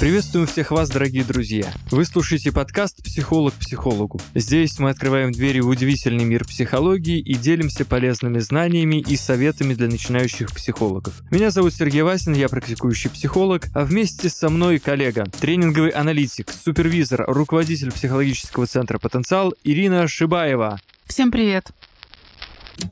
Приветствуем всех вас, дорогие друзья. Вы слушаете подкаст «Психолог психологу». Здесь мы открываем двери в удивительный мир психологии и делимся полезными знаниями и советами для начинающих психологов. Меня зовут Сергей Васин, я практикующий психолог, а вместе со мной коллега, тренинговый аналитик, супервизор, руководитель психологического центра «Потенциал» Ирина Шибаева. Всем привет!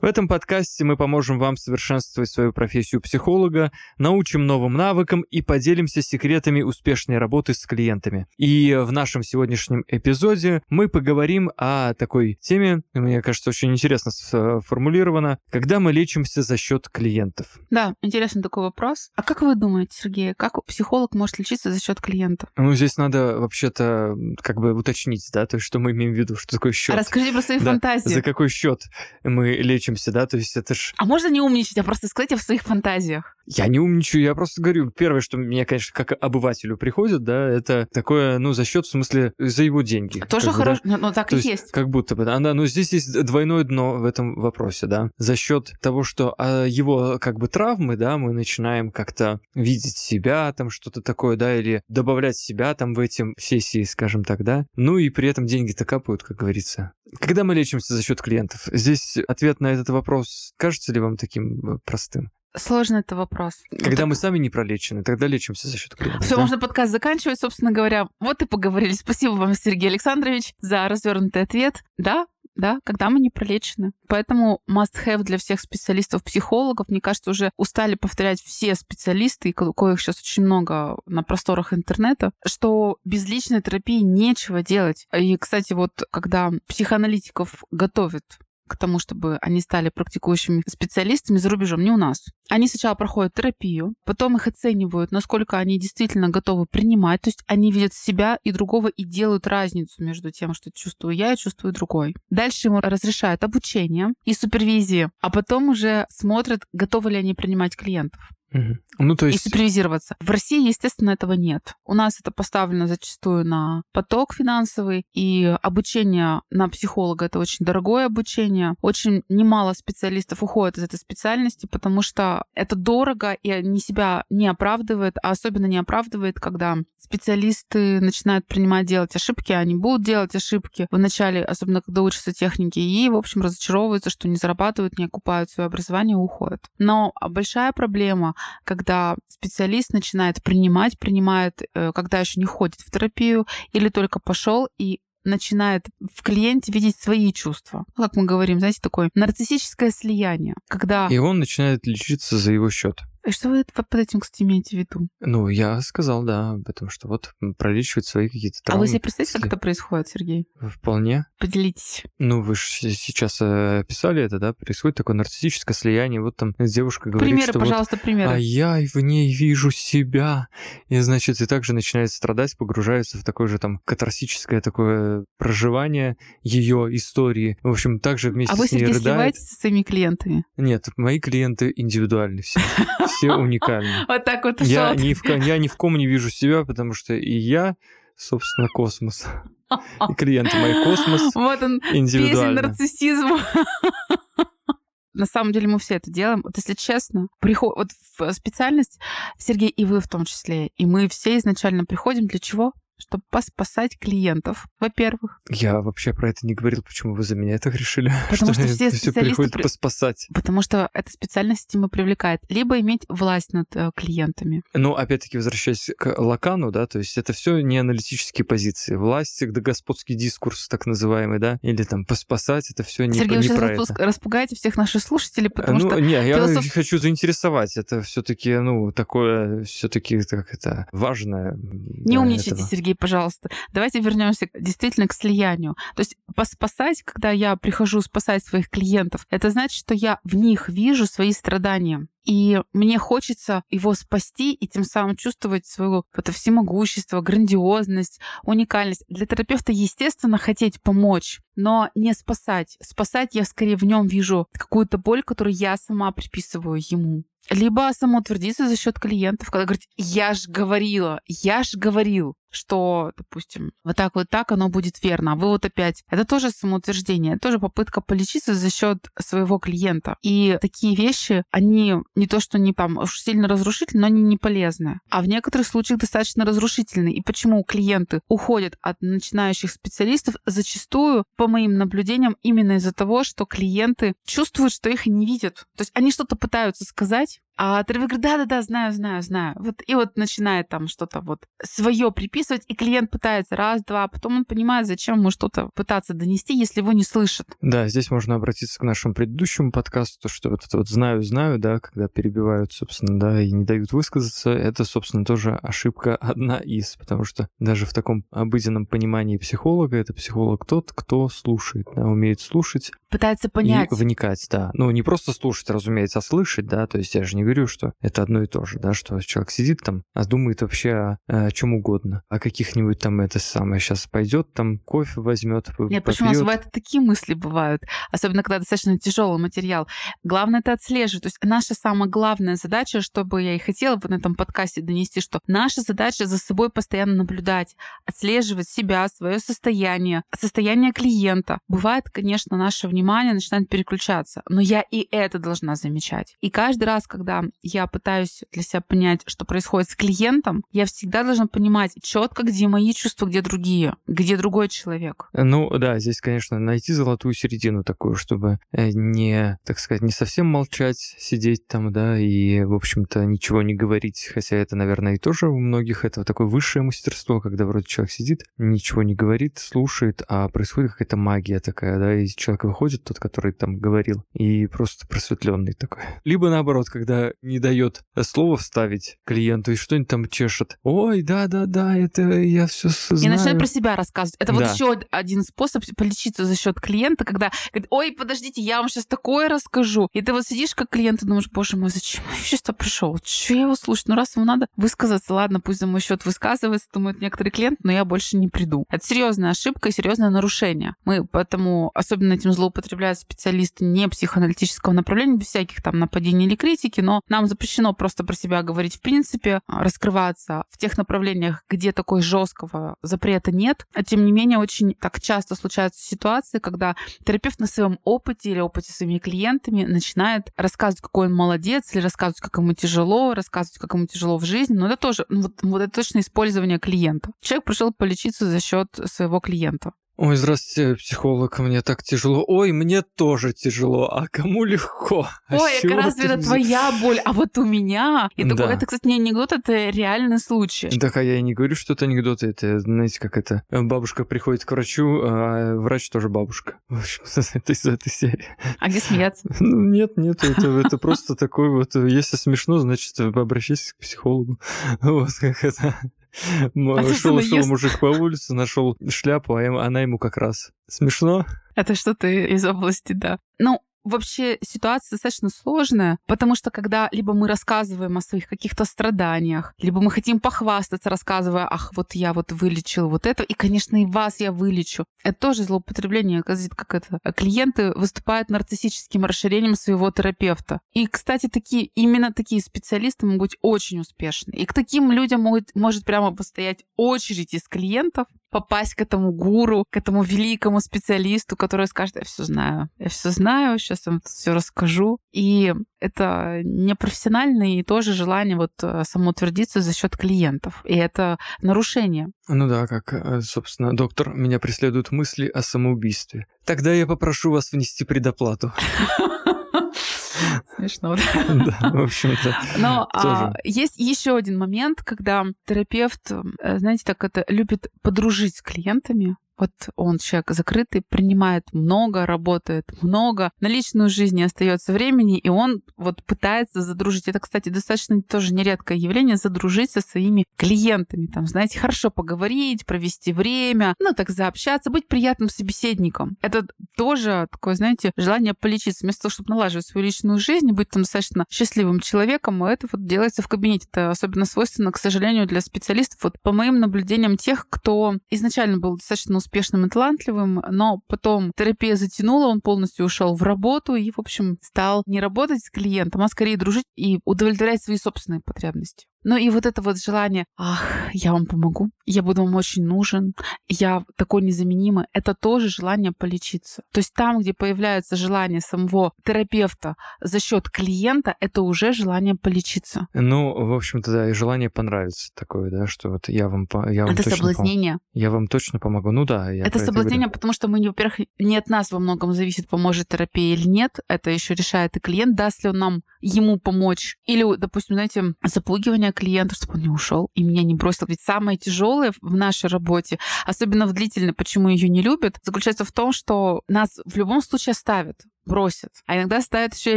В этом подкасте мы поможем вам совершенствовать свою профессию психолога, научим новым навыкам и поделимся секретами успешной работы с клиентами. И в нашем сегодняшнем эпизоде мы поговорим о такой теме, мне кажется, очень интересно сформулировано, когда мы лечимся за счет клиентов. Да, интересный такой вопрос. А как вы думаете, Сергей, как психолог может лечиться за счет клиента? Ну, здесь надо вообще-то как бы уточнить, да, то есть что мы имеем в виду, что такое счет. А расскажите про свои да, фантазии. За какой счет мы лечимся, да, то есть это ж... А можно не умничать, а просто сказать в своих фантазиях? Я не умничаю, я просто говорю, первое, что мне, конечно, как обывателю приходит, да, это такое, ну, за счет, в смысле, за его деньги. Тоже хорошо, да? но, но так То и есть, есть. Как будто бы, да, но здесь есть двойное дно в этом вопросе, да. За счет того, что а, его, как бы, травмы, да, мы начинаем как-то видеть себя, там, что-то такое, да, или добавлять себя там в эти сессии, скажем так, да. Ну и при этом деньги-то капают, как говорится. Когда мы лечимся за счет клиентов? Здесь ответ на этот вопрос кажется ли вам таким э, простым? Сложный это вопрос. Когда мы сами не пролечены, тогда лечимся за счет клиентов. Все, да? можно подкаст заканчивать, собственно говоря. Вот и поговорили. Спасибо вам, Сергей Александрович, за развернутый ответ. Да, да, когда мы не пролечены. Поэтому must-have для всех специалистов-психологов, мне кажется, уже устали повторять все специалисты, и коих сейчас очень много на просторах интернета, что без личной терапии нечего делать. И, кстати, вот когда психоаналитиков готовят к тому, чтобы они стали практикующими специалистами за рубежом, не у нас. Они сначала проходят терапию, потом их оценивают, насколько они действительно готовы принимать, то есть они видят себя и другого и делают разницу между тем, что чувствую я и чувствую другой. Дальше ему разрешают обучение и супервизии, а потом уже смотрят, готовы ли они принимать клиентов. Ну, то есть... И супервизироваться. В России, естественно, этого нет. У нас это поставлено зачастую на поток финансовый, и обучение на психолога — это очень дорогое обучение. Очень немало специалистов уходят из этой специальности, потому что это дорого, и они себя не оправдывает, а особенно не оправдывает, когда специалисты начинают принимать, делать ошибки, они будут делать ошибки в начале, особенно когда учатся технике, и, в общем, разочаровываются, что не зарабатывают, не окупают свое образование и уходят. Но большая проблема когда специалист начинает принимать, принимает, э, когда еще не ходит в терапию или только пошел и начинает в клиенте видеть свои чувства. Ну, как мы говорим, знаете, такое нарциссическое слияние, когда... И он начинает лечиться за его счет. И что вы под этим, кстати, имеете в виду? Ну, я сказал, да, об этом, что вот пролечивать свои какие-то травмы. А вы себе представляете, как это происходит, Сергей? Вполне. Поделитесь. Ну, вы же сейчас э, описали это, да? Происходит такое нарциссическое слияние. Вот там девушка говорит, примеры, что пожалуйста, вот, примеры. а я в ней вижу себя. И, значит, и также начинает страдать, погружается в такое же там катарсическое такое проживание ее истории. В общем, также вместе а вы, с ней Сергей, рыдает. сливаетесь со своими клиентами? Нет, мои клиенты индивидуальны все. Все уникальны. Вот так вот Я ни, в, я ни в ком не вижу себя, потому что и я, собственно, космос. И клиенты мои космос Вот он, песня нарциссизма. На самом деле мы все это делаем. Вот если честно, приход... вот в специальность, Сергей, и вы в том числе, и мы все изначально приходим для чего? Чтобы поспасать клиентов, во-первых. Я вообще про это не говорил, почему вы за меня это решили. Потому что, все все специалисты приходит при- поспасать. Потому что эта специальность стима привлекает. Либо иметь власть над э, клиентами. Ну, опять-таки, возвращаясь к Лакану, да, то есть это все не аналитические позиции. Власть, всегда господский дискурс, так называемый, да, или там поспасать, это все не, Сергей, не про это. распуск- распугаете всех наших слушателей, потому ну, что не, я философ- хочу заинтересовать. Это все-таки, ну, такое, все-таки, как это, важное. Не умничайте, этого. Сергей, пожалуйста. Давайте вернемся действительно к слиянию. То есть поспасать, когда я прихожу спасать своих клиентов, это значит, что я в них вижу свои страдания. И мне хочется его спасти и тем самым чувствовать свое это всемогущество, грандиозность, уникальность. Для терапевта, естественно, хотеть помочь, но не спасать. Спасать я скорее в нем вижу какую-то боль, которую я сама приписываю ему. Либо самоутвердиться за счет клиентов, когда говорит, я ж говорила, я ж говорил. Что, допустим, вот так вот так оно будет верно, а вы вот опять. Это тоже самоутверждение, тоже попытка полечиться за счет своего клиента. И такие вещи, они не то, что не там уж сильно разрушительны, но они не полезны. А в некоторых случаях достаточно разрушительны. И почему клиенты уходят от начинающих специалистов зачастую, по моим наблюдениям, именно из-за того, что клиенты чувствуют, что их не видят. То есть они что-то пытаются сказать, а терапевт говорит, да-да-да, знаю, знаю, знаю. Вот, и вот начинает там что-то вот свое приписывать, и клиент пытается раз, два, а потом он понимает, зачем ему что-то пытаться донести, если его не слышат. Да, здесь можно обратиться к нашему предыдущему подкасту, что вот это вот знаю, знаю, да, когда перебивают, собственно, да, и не дают высказаться, это, собственно, тоже ошибка одна из, потому что даже в таком обыденном понимании психолога, это психолог тот, кто слушает, да, умеет слушать. Пытается понять. И вникать, да. Ну, не просто слушать, разумеется, а слышать, да, то есть я же не говорю, что это одно и то же, да, что человек сидит там, а думает вообще о, о чем угодно, о каких-нибудь там это самое сейчас пойдет, там кофе возьмет. Нет, почему у нас бывают такие мысли бывают, особенно когда достаточно тяжелый материал. Главное это отслеживать. То есть наша самая главная задача, чтобы я и хотела бы на этом подкасте донести, что наша задача за собой постоянно наблюдать, отслеживать себя, свое состояние, состояние клиента. Бывает, конечно, наше внимание начинает переключаться, но я и это должна замечать. И каждый раз, когда я пытаюсь для себя понять, что происходит с клиентом, я всегда должна понимать четко, где мои чувства, где другие, где другой человек. Ну да, здесь, конечно, найти золотую середину такую, чтобы э, не, так сказать, не совсем молчать, сидеть там, да, и, в общем-то, ничего не говорить, хотя это, наверное, и тоже у многих это такое высшее мастерство, когда вроде человек сидит, ничего не говорит, слушает, а происходит какая-то магия такая, да, и человек выходит, тот, который там говорил, и просто просветленный такой. Либо наоборот, когда не дает слово вставить клиенту и что-нибудь там чешет. Ой, да-да-да, это я все знаю. И начинает про себя рассказывать. Это да. вот еще один способ полечиться за счет клиента, когда говорит, ой, подождите, я вам сейчас такое расскажу. И ты вот сидишь как клиент и думаешь, боже мой, зачем я вообще сюда пришел? Че я его слушать? Ну раз ему надо высказаться, ладно, пусть за мой счет высказывается, думает некоторый клиент, но я больше не приду. Это серьезная ошибка и серьезное нарушение. Мы поэтому особенно этим злоупотребляют специалисты не психоаналитического направления, без всяких там нападений или критики, но нам запрещено просто про себя говорить в принципе, а, раскрываться в тех направлениях, где такой жесткого запрета нет. А тем не менее, очень так часто случаются ситуации, когда терапевт на своем опыте или опыте своими клиентами начинает рассказывать, какой он молодец, или рассказывать, как ему тяжело, рассказывать, как ему тяжело в жизни. Но это тоже, ну, вот, вот это точно использование клиента. Человек пришел полечиться за счет своего клиента. Ой, здравствуйте, психолог, мне так тяжело. Ой, мне тоже тяжело, а кому легко? А Ой, а разве это твоя боль? А вот у меня... И да. такой, это, кстати, не анекдот, это реальный случай. Так, а я и не говорю, что это анекдоты, это, знаете, как это, бабушка приходит к врачу, а врач тоже бабушка. В общем, это из этой серии. А где смеяться? Ну, нет, нет, это, это просто такой вот, если смешно, значит, обращайся к психологу. Вот как это. Шел, шел мужик по улице, нашел шляпу, а она ему как раз. Смешно? Это что-то из области, да. Ну, вообще ситуация достаточно сложная, потому что когда либо мы рассказываем о своих каких-то страданиях, либо мы хотим похвастаться, рассказывая, ах, вот я вот вылечил вот это, и, конечно, и вас я вылечу. Это тоже злоупотребление, как это. Клиенты выступают нарциссическим расширением своего терапевта. И, кстати, такие, именно такие специалисты могут быть очень успешны. И к таким людям могут, может прямо постоять очередь из клиентов, попасть к этому гуру, к этому великому специалисту, который скажет, я все знаю, я все знаю, сейчас вам все расскажу. И это непрофессиональное и тоже желание вот э, самоутвердиться за счет клиентов. И это нарушение. Ну да, как, э, собственно, доктор, меня преследуют мысли о самоубийстве. Тогда я попрошу вас внести предоплату. Смешно, да? в общем-то. Но а, есть еще один момент, когда терапевт, э, знаете, так это любит подружить с клиентами, вот он человек закрытый, принимает много, работает много, на личную жизнь не остается времени, и он вот пытается задружить. Это, кстати, достаточно тоже нередкое явление, задружить со своими клиентами. Там, знаете, хорошо поговорить, провести время, ну так заобщаться, быть приятным собеседником. Это тоже такое, знаете, желание полечиться. Вместо того, чтобы налаживать свою личную жизнь, быть там достаточно счастливым человеком, это вот делается в кабинете. Это особенно свойственно, к сожалению, для специалистов. Вот по моим наблюдениям тех, кто изначально был достаточно успешным и талантливым, но потом терапия затянула, он полностью ушел в работу и, в общем, стал не работать с клиентом, а скорее дружить и удовлетворять свои собственные потребности. Ну и вот это вот желание, ах, я вам помогу, я буду вам очень нужен, я такой незаменимый, это тоже желание полечиться. То есть там, где появляется желание самого терапевта за счет клиента, это уже желание полечиться. Ну, в общем-то, да, и желание понравится такое, да, что вот я вам, я вам это точно соблазнение. Пом- я вам точно помогу. Ну да, я Это соблазнение, говорю. потому что мы, во-первых, не от нас во многом зависит, поможет терапия или нет. Это еще решает и клиент, даст ли он нам ему помочь. Или, допустим, знаете, запугивание клиента, чтобы он не ушел и меня не бросил. Ведь самое тяжелое в нашей работе, особенно в длительной, почему ее не любят, заключается в том, что нас в любом случае оставят бросят. А иногда ставят еще и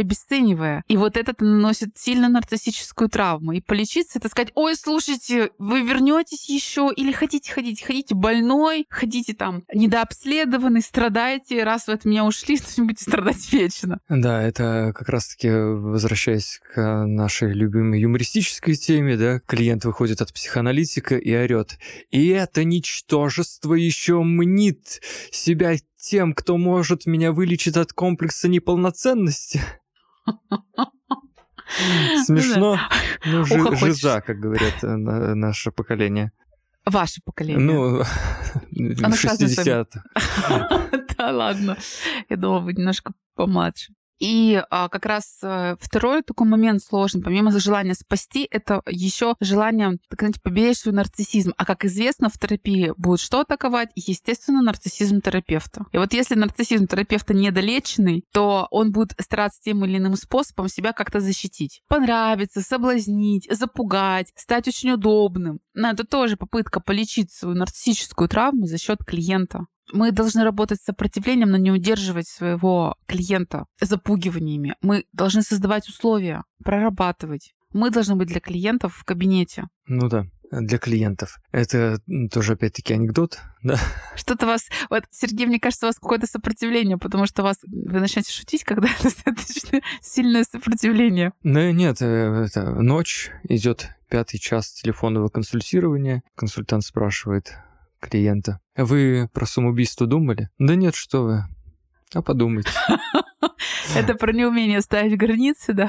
обесценивая. И вот это наносит сильно нарциссическую травму. И полечиться это сказать, ой, слушайте, вы вернетесь еще или хотите ходить, хотите больной, хотите там недообследованный, страдаете, раз вы от меня ушли, то будете страдать вечно. Да, это как раз-таки возвращаясь к нашей любимой юмористической теме, да, клиент выходит от психоаналитика и орет. И это ничтожество еще мнит себя тем, кто может меня вылечить от комплекса неполноценности. Смешно. Ну, хочешь. жиза, как говорят э, на- наше поколение. Ваше поколение. Ну, вами. 60 Да ладно. Я думала, вы немножко помладше. И а, как раз а, второй такой момент сложный, помимо желания спасти, это еще желание, так знаете, поберечь свой нарциссизм. А как известно, в терапии будет что атаковать? Естественно, нарциссизм терапевта. И вот если нарциссизм терапевта недолеченный, то он будет стараться тем или иным способом себя как-то защитить. Понравиться, соблазнить, запугать, стать очень удобным. Но это тоже попытка полечить свою нарциссическую травму за счет клиента. Мы должны работать с сопротивлением, но не удерживать своего клиента запугиваниями. Мы должны создавать условия, прорабатывать. Мы должны быть для клиентов в кабинете. Ну да, для клиентов. Это тоже опять-таки анекдот, да? Что-то вас... Вот, Сергей, мне кажется, у вас какое-то сопротивление, потому что вас... Вы начинаете шутить, когда достаточно сильное сопротивление. Ну нет, э, это ночь, идет пятый час телефонного консультирования. Консультант спрашивает клиента, вы про самоубийство думали? Да нет, что вы. А подумайте. Это про неумение ставить границы, да?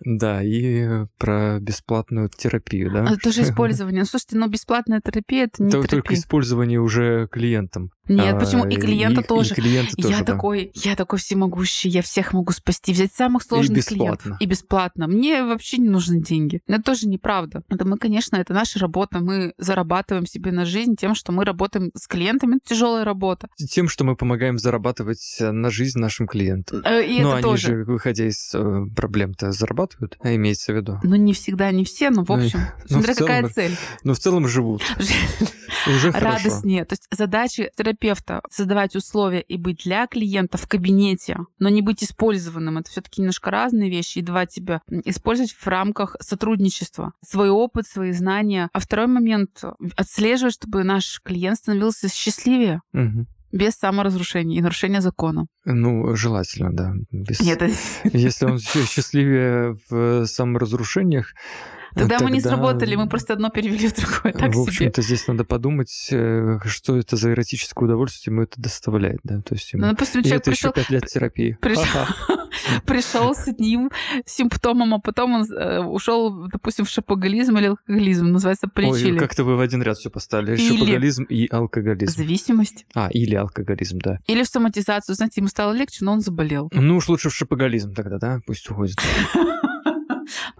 Да, и про бесплатную терапию, да? Это тоже использование. Ну, Слушайте, но бесплатная терапия — это не То- Только терапия. использование уже клиентом. Нет, А, почему? И клиента и- и тоже. клиента тоже, я такой, я такой всемогущий, я всех могу спасти, взять самых сложных клиентов. И бесплатно. Мне вообще не нужны деньги. Это тоже неправда. Это мы, конечно, это наша работа. Мы зарабатываем себе на жизнь тем, что мы работаем с клиентами. Это тяжелая работа. Тем, что мы помогаем зарабатывать на жизнь нашим клиентам. Э, И это они тоже. же, выходя из э, проблем-то, зарабатывают, а имеется в виду. Ну, не всегда, не все, но в Ну общем, ну, смотря целом, какая цель. Но в целом живут. Уже радостнее. То есть задача терапевта создавать условия и быть для клиента в кабинете, но не быть использованным. Это все-таки немножко разные вещи. И давать тебя использовать в рамках сотрудничества. Свой опыт, свои знания. А второй момент — отслеживать, чтобы наш клиент становился счастливее Мгм. Без саморазрушения и нарушения закона. Ну, желательно, да. Без- Нет, Если он счастливее в саморазрушениях, тогда мы не сработали, мы просто одно перевели в другое. Так в общем-то, здесь надо подумать, э, что это за эротическое удовольствие ему это доставляет, да, то есть ему... Ну, допустим, И человек это пришел, еще пять лет терапии. пришел, с одним симптомом, а потом он э, ушел, допустим, в шапоголизм или алкоголизм, называется, полечили. Ой, как-то вы в один ряд все поставили. Или- Шопоголизм и алкоголизм. Зависимость. А, или алкоголизм, да. Или в соматизацию. Знаете, ему стало легче, но он заболел. Ну уж лучше в шопоголизм тогда, да? Пусть уходит.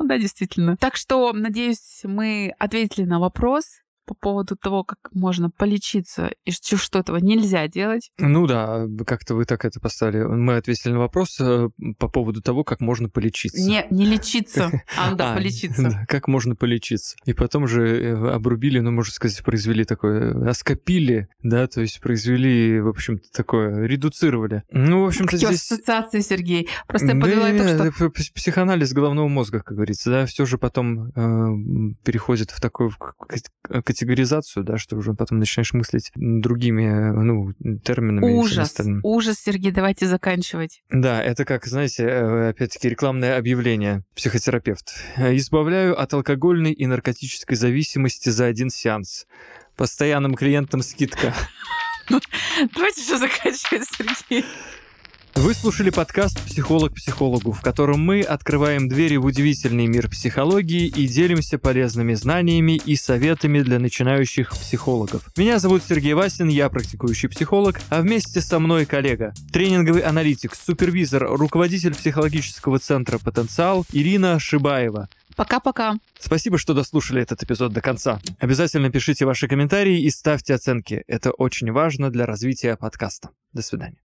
Да, действительно. Так что, надеюсь, мы ответили на вопрос по поводу того, как можно полечиться и что, что этого нельзя делать. Ну да, как-то вы так это поставили. Мы ответили на вопрос э, по поводу того, как можно полечиться. Не, не лечиться, а да, А, полечиться. как можно полечиться. И потом же э, обрубили, ну, можно сказать, произвели такое, оскопили, да, то есть произвели, в общем-то, такое, редуцировали. Ну, в общем-то, здесь... ассоциации, Сергей? Просто я подвела что... это п- психоанализ головного мозга, как говорится, да, все же потом э, переходит в такую к- категоризацию, да, что уже потом начинаешь мыслить другими, э, ну, терминами. Ужас, ужас, Сергей, давайте заканчивать. Да, это как, знаете, э, опять-таки рекламное объявление. Психотерапевт. Избавляю от алкогольной и наркотической зависимости за один сеанс. Постоянным клиентам скидка. Давайте же заканчивать, Сергей. Вы слушали подкаст «Психолог психологу», в котором мы открываем двери в удивительный мир психологии и делимся полезными знаниями и советами для начинающих психологов. Меня зовут Сергей Васин, я практикующий психолог, а вместе со мной коллега, тренинговый аналитик, супервизор, руководитель психологического центра «Потенциал» Ирина Шибаева. Пока-пока. Спасибо, что дослушали этот эпизод до конца. Обязательно пишите ваши комментарии и ставьте оценки. Это очень важно для развития подкаста. До свидания.